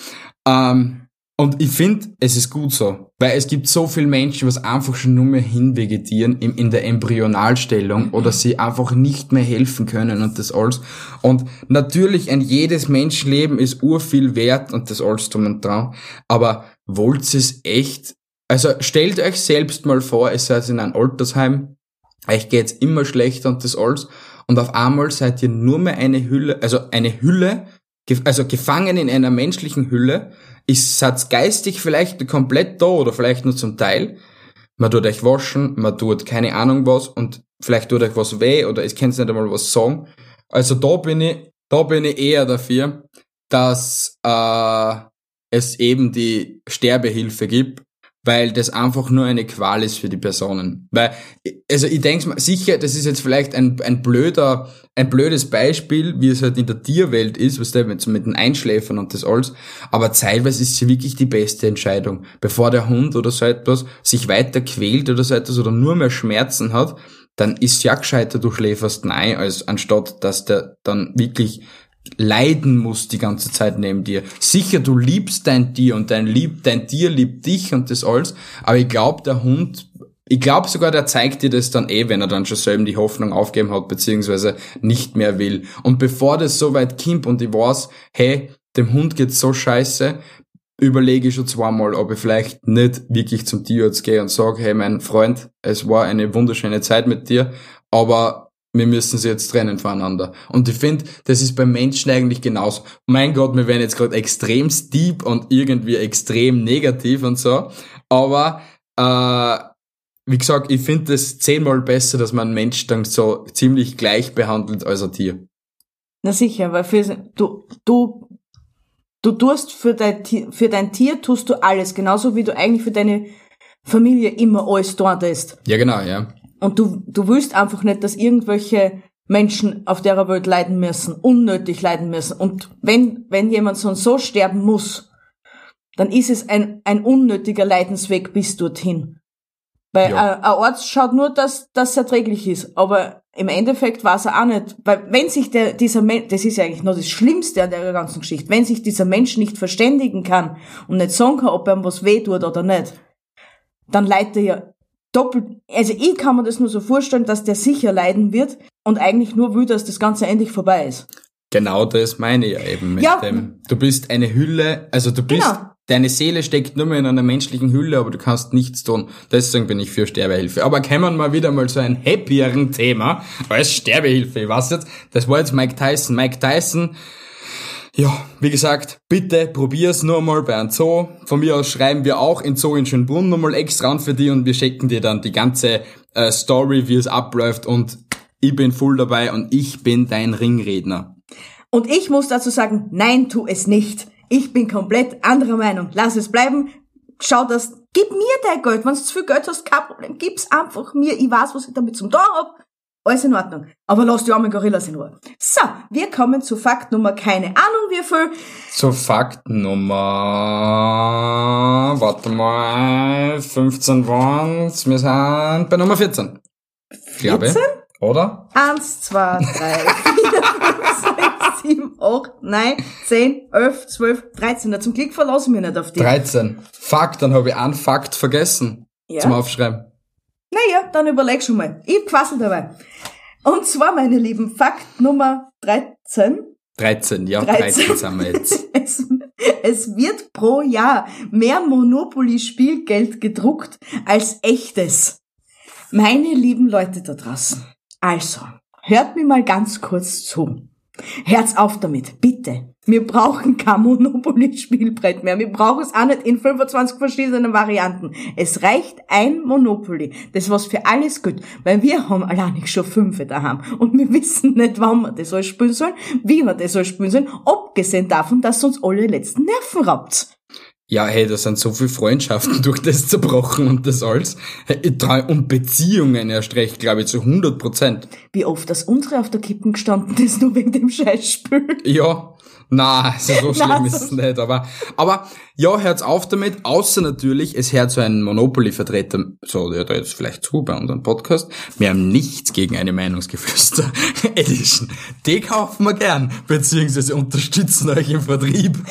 Speaker 1: Ähm, und ich finde, es ist gut so, weil es gibt so viele Menschen, was einfach schon nur mehr hinvegetieren in, in der Embryonalstellung oder sie einfach nicht mehr helfen können und das alles. Und natürlich, ein jedes Menschenleben ist urviel wert und das alles drum und dran. Aber wollt ihr es echt? Also stellt euch selbst mal vor, ihr seid in einem Altersheim, euch geht's immer schlechter und das alles. Und auf einmal seid ihr nur mehr eine Hülle, also eine Hülle, also gefangen in einer menschlichen Hülle, ist seid geistig vielleicht komplett da oder vielleicht nur zum Teil. Man tut euch waschen, man tut keine Ahnung was und vielleicht tut euch was weh oder es könnt nicht einmal was sagen. Also da bin ich, da bin ich eher dafür, dass äh, es eben die Sterbehilfe gibt, weil das einfach nur eine Qual ist für die Personen. Weil, also ich denke mal, sicher, das ist jetzt vielleicht ein, ein blöder, ein blödes Beispiel, wie es halt in der Tierwelt ist, was der mit, mit den Einschläfern und das alles, aber zeitweise ist sie wirklich die beste Entscheidung. Bevor der Hund oder so etwas sich weiter quält oder so etwas oder nur mehr Schmerzen hat, dann ist ja gescheiter, du schläferst nein, als anstatt, dass der dann wirklich leiden muss die ganze Zeit neben dir. Sicher, du liebst dein Tier und dein, lieb, dein Tier liebt dich und das alles, aber ich glaube, der Hund ich glaube sogar, der zeigt dir das dann eh, wenn er dann schon selber die Hoffnung aufgeben hat, beziehungsweise nicht mehr will. Und bevor das so weit kommt und ich weiß, hey, dem Hund geht's so scheiße, überlege ich schon zweimal, ob ich vielleicht nicht wirklich zum Tierarzt gehe und sage, hey mein Freund, es war eine wunderschöne Zeit mit dir, aber wir müssen sie jetzt trennen voneinander. Und ich finde, das ist beim Menschen eigentlich genauso. Mein Gott, wir werden jetzt gerade extrem deep und irgendwie extrem negativ und so. Aber äh, wie gesagt, ich finde es zehnmal besser, dass man einen Mensch dann so ziemlich gleich behandelt als ein Tier.
Speaker 2: Na sicher, weil für, du, du, du tust für dein, Tier, für dein Tier tust du alles, genauso wie du eigentlich für deine Familie immer alles dort ist.
Speaker 1: Ja, genau, ja.
Speaker 2: Und du, du willst einfach nicht, dass irgendwelche Menschen auf der Welt leiden müssen, unnötig leiden müssen. Und wenn, wenn jemand so und so sterben muss, dann ist es ein, ein unnötiger Leidensweg bis dorthin. Weil
Speaker 1: Ja.
Speaker 2: ein, ein Arzt schaut nur, dass das erträglich ist. Aber im Endeffekt weiß er auch nicht. Weil wenn sich der, dieser Mensch, das ist ja eigentlich noch das Schlimmste an der ganzen Geschichte, wenn sich dieser Mensch nicht verständigen kann und nicht sagen kann, ob ihm was weh tut oder nicht, dann leidet er ja doppelt. Also ich kann mir das nur so vorstellen, dass der sicher leiden wird und eigentlich nur will, dass das Ganze endlich vorbei ist.
Speaker 1: Genau das meine ich ja eben mit
Speaker 2: Ja.
Speaker 1: dem. Du bist eine Hülle, also du bist,
Speaker 2: Genau.
Speaker 1: deine Seele steckt nur mehr in einer menschlichen Hülle, aber du kannst nichts tun. Deswegen bin ich für Sterbehilfe. Aber kommen wir wieder mal zu einem happieren Thema als Sterbehilfe. Weiß jetzt, das war jetzt Mike Tyson. Mike Tyson, ja, wie gesagt, bitte probier's nur mal bei einem Zoo. Von mir aus schreiben wir auch in Zoo in Schönbrunn nochmal extra an für dich und wir schicken dir dann die ganze äh, Story, wie es abläuft und ich bin voll dabei und ich bin dein Ringredner.
Speaker 2: Und ich muss dazu sagen, nein, tu es nicht. Ich bin komplett anderer Meinung. Lass es bleiben. Schau das. Gib mir dein Geld. Wenn du zu viel Geld hast, kein Problem. Gib's einfach mir. Ich weiß, was ich damit zum tun hab. Alles in Ordnung. Aber lass die armen Gorillas in Ruhe. So, wir kommen zu Fakt Nummer keine Ahnung wie viel.
Speaker 1: So Fakt Nummer, warte mal, 15 waren's, wir sind bei Nummer 14. Glaube ich.
Speaker 2: 14?
Speaker 1: Oder?
Speaker 2: Eins, zwei, drei, vier, fünf, sechs, sieben, acht, neun, zehn, elf, zwölf, dreizehn. Na, zum Glück verlasse ich mich nicht auf die.
Speaker 1: 13. Fakt, dann habe ich einen Fakt vergessen
Speaker 2: Ja.
Speaker 1: zum Aufschreiben.
Speaker 2: Naja, dann überleg schon mal. Ich hab quasselt dabei. Und zwar, meine Lieben, Fakt Nummer 13.
Speaker 1: 13, ja,
Speaker 2: 13.
Speaker 1: 13 sind wir jetzt.
Speaker 2: Es, es wird pro Jahr mehr Monopoly-Spielgeld gedruckt als echtes. Meine lieben Leute da draußen. Also, hört mir mal ganz kurz zu. Herz auf damit, bitte. Wir brauchen kein Monopoly-Spielbrett mehr. Wir brauchen es auch nicht in 25 verschiedenen Varianten. Es reicht ein Monopoly. Das was für alles gut. Weil wir haben allein schon fünf daheim. Und wir wissen nicht, wann wir das alles spielen sollen, wie wir das alles spielen sollen. Abgesehen davon, dass uns alle letzten Nerven raubt.
Speaker 1: Ja, hey, da sind so viele Freundschaften durch das zerbrochen und das alles. Und Beziehungen erst recht, glaube ich, zu 100 Prozent.
Speaker 2: Wie oft das unsere auf der Kippen gestanden ist, nur wegen dem Scheißspiel.
Speaker 1: Ja, na, also so schlimm ist es nicht, aber, aber, ja, hört's auf damit, außer natürlich, es hört so ein Monopoly-Vertreter, so, der da jetzt vielleicht zu bei unserem Podcast, wir haben nichts gegen eine Meinungsgeflüster Edition. Die kaufen wir gern, beziehungsweise unterstützen euch im Vertrieb.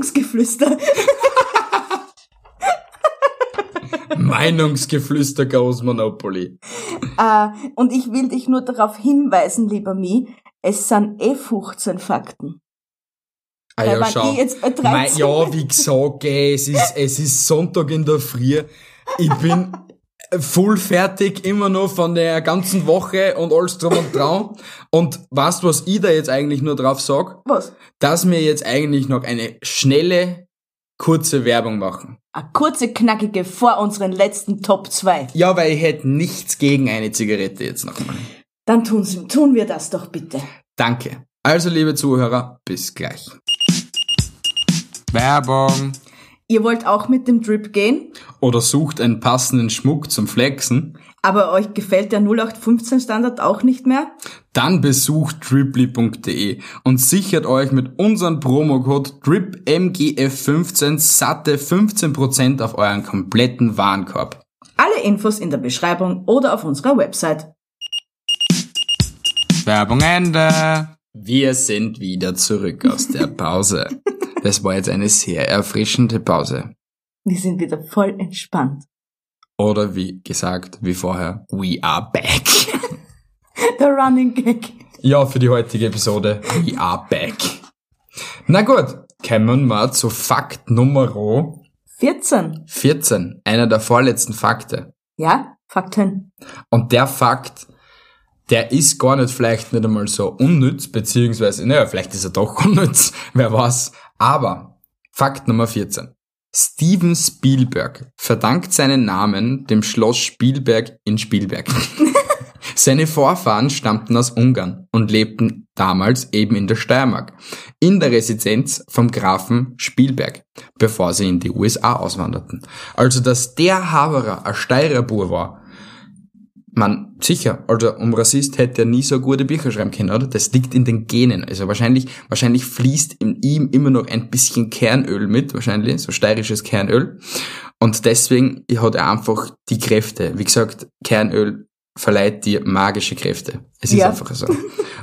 Speaker 2: Meinungsgeflüster.
Speaker 1: Meinungsgeflüster goes Monopoly.
Speaker 2: Äh, und ich will dich nur darauf hinweisen, lieber Mi, es sind eh 15 Fakten.
Speaker 1: Ah ja, schau.
Speaker 2: ich jetzt bei 13
Speaker 1: Mei, ja, wie gesagt, ey, es ist, es ist Sonntag in der Früh. Ich bin voll fertig, immer noch von der ganzen Woche und alles drum und dran. Und weißt was ich da jetzt eigentlich nur drauf sag?
Speaker 2: Was?
Speaker 1: Dass wir jetzt eigentlich noch eine schnelle, kurze Werbung machen.
Speaker 2: Eine kurze, knackige vor unseren letzten Top 2.
Speaker 1: Ja, weil ich hätte nichts gegen eine Zigarette jetzt nochmal.
Speaker 2: Dann tun, tun wir das doch bitte.
Speaker 1: Danke. Also, liebe Zuhörer, bis gleich. Werbung.
Speaker 2: Ihr wollt auch mit dem Drip gehen,
Speaker 1: Oder sucht einen passenden Schmuck zum Flexen?
Speaker 2: aber euch gefällt der 0815 Standard auch nicht mehr?
Speaker 1: Dann besucht driply.de und sichert euch mit unserem Promocode DRIPMGF15 satte 15% auf euren kompletten Warenkorb.
Speaker 2: Alle Infos in der Beschreibung oder auf unserer Website.
Speaker 1: Werbung Ende. Wir sind wieder zurück aus der Pause. Das war jetzt eine sehr erfrischende Pause.
Speaker 2: Wir sind wieder voll entspannt.
Speaker 1: Oder wie gesagt, wie vorher, we are back.
Speaker 2: Der Running Gag.
Speaker 1: Ja, für die heutige Episode, we are back. Na gut, kommen wir zu Fakt Nummer
Speaker 2: 14.
Speaker 1: 14, einer der vorletzten Fakte.
Speaker 2: Ja, Fakten.
Speaker 1: Und der Fakt, der ist gar nicht vielleicht nicht einmal so unnütz, beziehungsweise, naja, vielleicht ist er doch unnütz, wer weiß. Aber, Fakt Nummer 14. Steven Spielberg verdankt seinen Namen dem Schloss Spielberg in Spielberg. Seine Vorfahren stammten aus Ungarn und lebten damals eben in der Steiermark, in der Residenz vom Grafen Spielberg, bevor sie in die USA auswanderten. Also, dass der Haberer ein Steirer Bur war, man, sicher, also um Rassist hätte er nie so gute Bücher schreiben können, oder? Das liegt in den Genen. Also wahrscheinlich, wahrscheinlich fließt in ihm immer noch ein bisschen Kernöl mit, wahrscheinlich, so steirisches Kernöl. Und deswegen hat er einfach die Kräfte. Wie gesagt, Kernöl verleiht dir magische Kräfte. Es ist
Speaker 2: Ja.
Speaker 1: einfach so.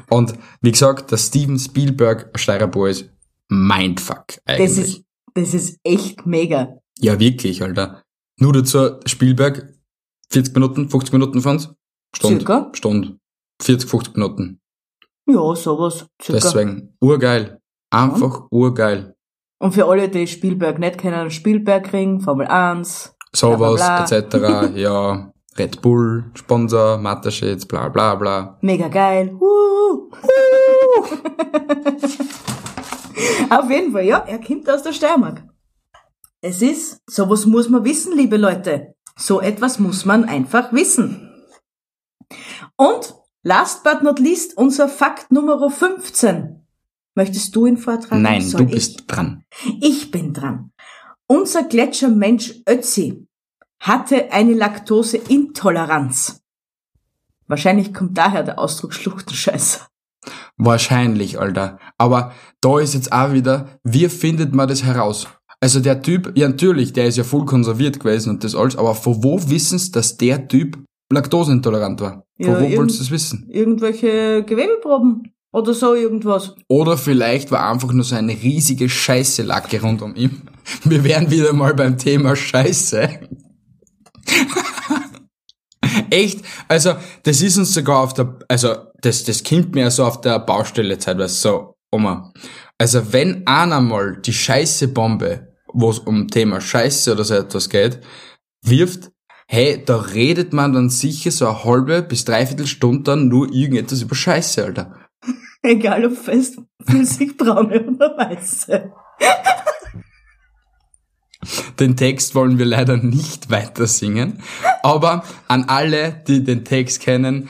Speaker 1: Und wie gesagt, dass Steven Spielberg ein Steirer ist, Mindfuck eigentlich.
Speaker 2: Das ist, das ist echt mega.
Speaker 1: Ja, wirklich, Alter. Nur dazu, Spielberg, 40 Minuten, 50 Minuten von uns? Stunde.
Speaker 2: Circa.
Speaker 1: Stunde. 40, 50 Minuten.
Speaker 2: Ja, sowas. Circa.
Speaker 1: Deswegen, urgeil. Einfach urgeil.
Speaker 2: Und für alle, die Spielberg nicht kennen, Spielbergring, Formel 1.
Speaker 1: Sowas, etc. ja, Red Bull, Sponsor, Mataschitz, bla bla bla.
Speaker 2: Mega geil. Wuhu. Auf jeden Fall, ja, er kommt aus der Steiermark. Es ist, sowas muss man wissen, liebe Leute. So etwas muss man einfach wissen. Und, last but not least, unser Fakt Nummer 15. Möchtest du ihn vortragen?
Speaker 1: Nein, du
Speaker 2: ich?
Speaker 1: bist dran.
Speaker 2: Ich bin dran. Unser Gletschermensch Ötzi hatte eine Laktoseintoleranz. Wahrscheinlich kommt daher der Ausdruck Schluchtenscheißer.
Speaker 1: Wahrscheinlich, Alter. Aber da ist jetzt auch wieder, wie findet man das heraus? Also der Typ, ja natürlich, der ist ja voll konserviert gewesen und das alles, aber von wo wissen's, dass der Typ laktoseintolerant war? Von
Speaker 2: Ja,
Speaker 1: wo
Speaker 2: irgend-
Speaker 1: du das wissen?
Speaker 2: Irgendwelche Gewebeproben oder so irgendwas.
Speaker 1: Oder vielleicht war einfach nur so eine riesige Scheiße-Lacke rund um ihn. Wir wären wieder mal beim Thema Scheiße. Echt? Also, das ist uns sogar auf der, also, das, das kommt mir so auf der Baustelle teilweise so, Oma. Also, wenn einer mal die Scheiße-Bombe, wo es um Thema Scheiße oder so etwas geht, wirft, hey, da redet man dann sicher so eine halbe bis dreiviertel Stunde dann nur irgendetwas über Scheiße, Alter.
Speaker 2: Egal ob fest, flüssig, braune oder weiße.
Speaker 1: Den Text wollen wir leider nicht weiter singen, aber an alle, die den Text kennen,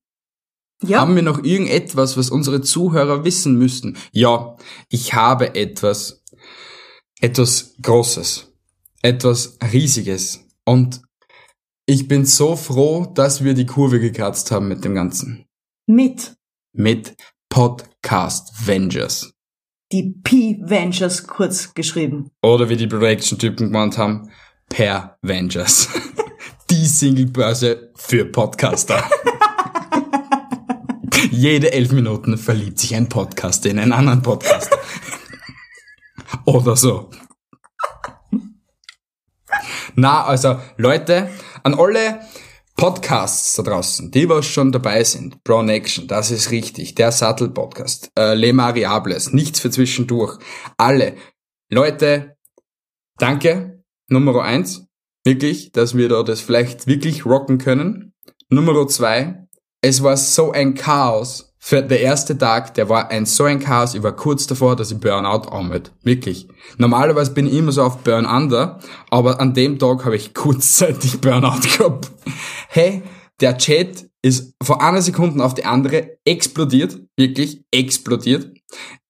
Speaker 2: Ja,
Speaker 1: Haben wir noch irgendetwas, was unsere Zuhörer wissen müssten? Ja, ich habe etwas, etwas Großes, etwas Riesiges. Und ich bin so froh, dass wir die Kurve gekratzt haben mit dem Ganzen.
Speaker 2: mit
Speaker 1: Mit Podcast Vengers.
Speaker 2: die P-Vengers kurz geschrieben.
Speaker 1: Oder wie die Production-Typen gemeint haben, Per Vengers. die Singlebörse für Podcaster. Jede elf Minuten verliebt sich ein Podcaster in einen anderen Podcaster. Oder so. Na, also Leute, an alle Podcasts da draußen, die was schon dabei sind, Brown Action, das ist richtig, der Sattel-Podcast, äh, Le Mariables, nichts für zwischendurch, alle. Leute, danke, Nummer eins, wirklich, dass wir da das vielleicht wirklich rocken können. Nummer zwei, es war so ein Chaos. Für der erste Tag, der war ein so ein Chaos, ich war kurz davor, dass ich Burnout anmelde. Wirklich. Normalerweise bin ich immer so auf Burn Under, aber an dem Tag habe ich kurzzeitig Burnout gehabt. Hey, der Chat ist von einer Sekunde auf die andere explodiert. Wirklich explodiert.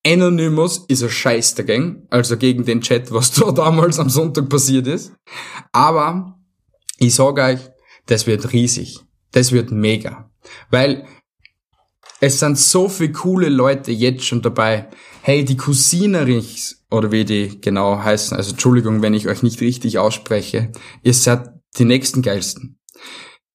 Speaker 1: Anonymous ist ein Scheiß dagegen, also gegen den Chat, was da damals am Sonntag passiert ist. Aber ich sage euch, das wird riesig. Das wird mega. Weil es sind so viele coole Leute jetzt schon dabei. Hey, die Cousinerichs, oder wie die genau heißen, also Entschuldigung, wenn ich euch nicht richtig ausspreche, ihr seid die nächsten geilsten.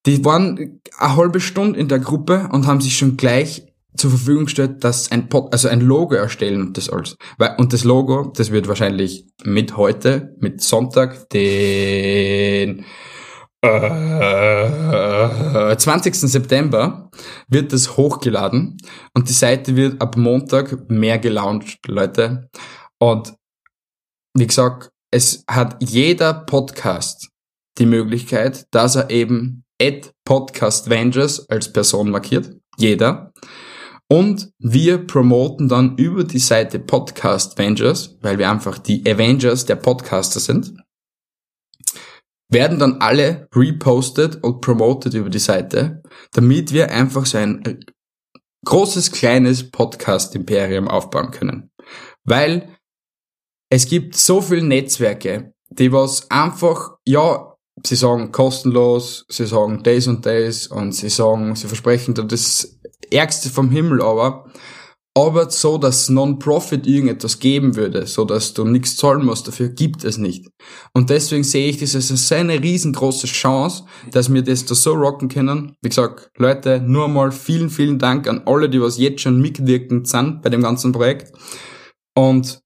Speaker 1: Die waren eine halbe Stunde in der Gruppe und haben sich schon gleich zur Verfügung gestellt, dass ein Pod, also ein Logo erstellen und das alles. Und das Logo, das wird wahrscheinlich mit heute, mit Sonntag, den äh, 20. September wird das hochgeladen und die Seite wird ab Montag mehr gelauncht, Leute. Und wie gesagt, es hat jeder Podcast die Möglichkeit, dass er eben at Podcast Vengers als Person markiert. Jeder. Und wir promoten dann über die Seite Podcast Avengers, weil wir einfach die Avengers der Podcaster sind, werden dann alle repostet und promoted über die Seite, damit wir einfach so ein großes, kleines Podcast-Imperium aufbauen können. Weil es gibt so viele Netzwerke, die was einfach, ja, sie sagen kostenlos, sie sagen das und das und sie sagen, sie versprechen dir das Ärgste vom Himmel aber, aber so, dass Non-Profit irgendetwas geben würde, so dass du nichts zahlen musst, dafür gibt es nicht. Und deswegen sehe ich das als eine riesengroße Chance, dass wir das da so rocken können. Wie gesagt, Leute, nur mal vielen, vielen Dank an alle, die was jetzt schon mitwirkend sind bei dem ganzen Projekt. Und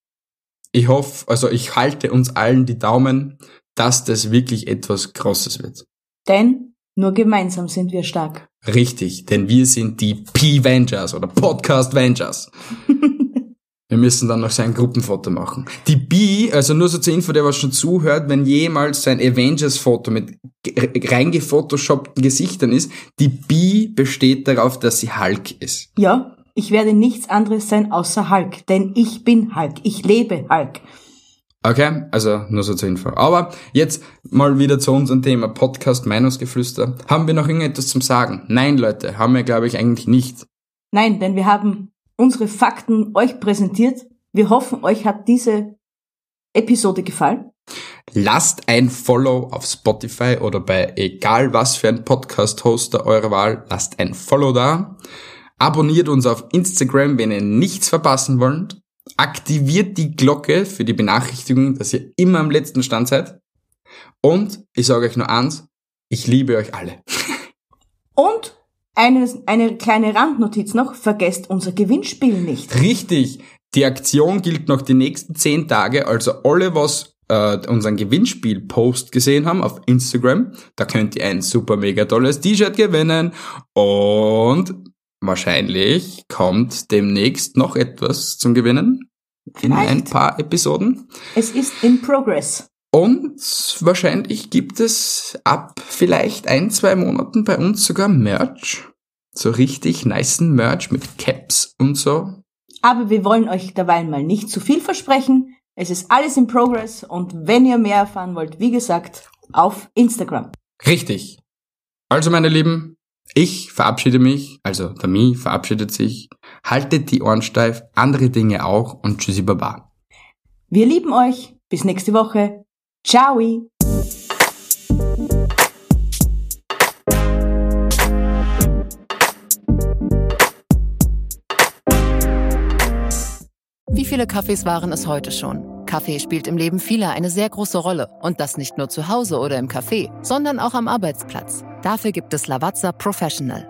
Speaker 1: ich hoffe, also ich halte uns allen die Daumen, dass das wirklich etwas Großes wird.
Speaker 2: Denn nur gemeinsam sind wir stark.
Speaker 1: Richtig, denn wir sind die P-Vengers oder Podcast-Vengers. wir müssen dann noch sein Gruppenfoto machen. Die B, also nur so zur Info, der was schon zuhört, wenn jemals sein Avengers-Foto mit reingefotoshoppten Gesichtern ist, die B besteht darauf, dass sie Hulk ist.
Speaker 2: Ja, ich werde nichts anderes sein außer Hulk, denn ich bin Hulk, ich lebe Hulk.
Speaker 1: Okay, also nur so zur Info. Aber jetzt mal wieder zu unserem Thema Podcast Meinungsgeflüster. Haben wir noch irgendetwas zum Sagen? Nein, Leute, haben wir, glaube ich, eigentlich nicht.
Speaker 2: Nein, denn wir haben unsere Fakten euch präsentiert. Wir hoffen, euch hat diese Episode gefallen.
Speaker 1: Lasst ein Follow auf Spotify oder bei egal was für ein Podcast-Hoster eurer Wahl. Lasst ein Follow da. Abonniert uns auf Instagram, wenn ihr nichts verpassen wollt aktiviert die Glocke für die Benachrichtigung, dass ihr immer am letzten Stand seid. Und ich sage euch nur eins, ich liebe euch alle.
Speaker 2: Und eine, eine kleine Randnotiz noch, vergesst unser Gewinnspiel nicht.
Speaker 1: Richtig, die Aktion gilt noch die nächsten zehn Tage, also alle, was äh, unseren Gewinnspiel-Post gesehen haben auf Instagram, da könnt ihr ein super mega tolles T-Shirt gewinnen und wahrscheinlich kommt demnächst noch etwas zum Gewinnen in Vielleicht. ein paar Episoden.
Speaker 2: Es ist in progress.
Speaker 1: Und wahrscheinlich gibt es ab vielleicht ein, zwei Monaten bei uns sogar Merch. So richtig niceen Merch mit Caps und so.
Speaker 2: Aber wir wollen euch dabei mal nicht zu viel versprechen. Es ist alles in progress und wenn ihr mehr erfahren wollt, wie gesagt, auf Instagram.
Speaker 1: Richtig. Also meine Lieben, ich verabschiede mich, also der Mi verabschiedet sich. Haltet die Ohren steif, andere Dinge auch und tschüssi baba.
Speaker 2: Wir lieben euch. Bis nächste Woche. Ciao.
Speaker 3: Wie viele Kaffees waren es heute schon? Kaffee spielt im Leben vieler eine sehr große Rolle. Und das nicht nur zu Hause oder im Café, sondern auch am Arbeitsplatz. Dafür gibt es Lavazza Professional.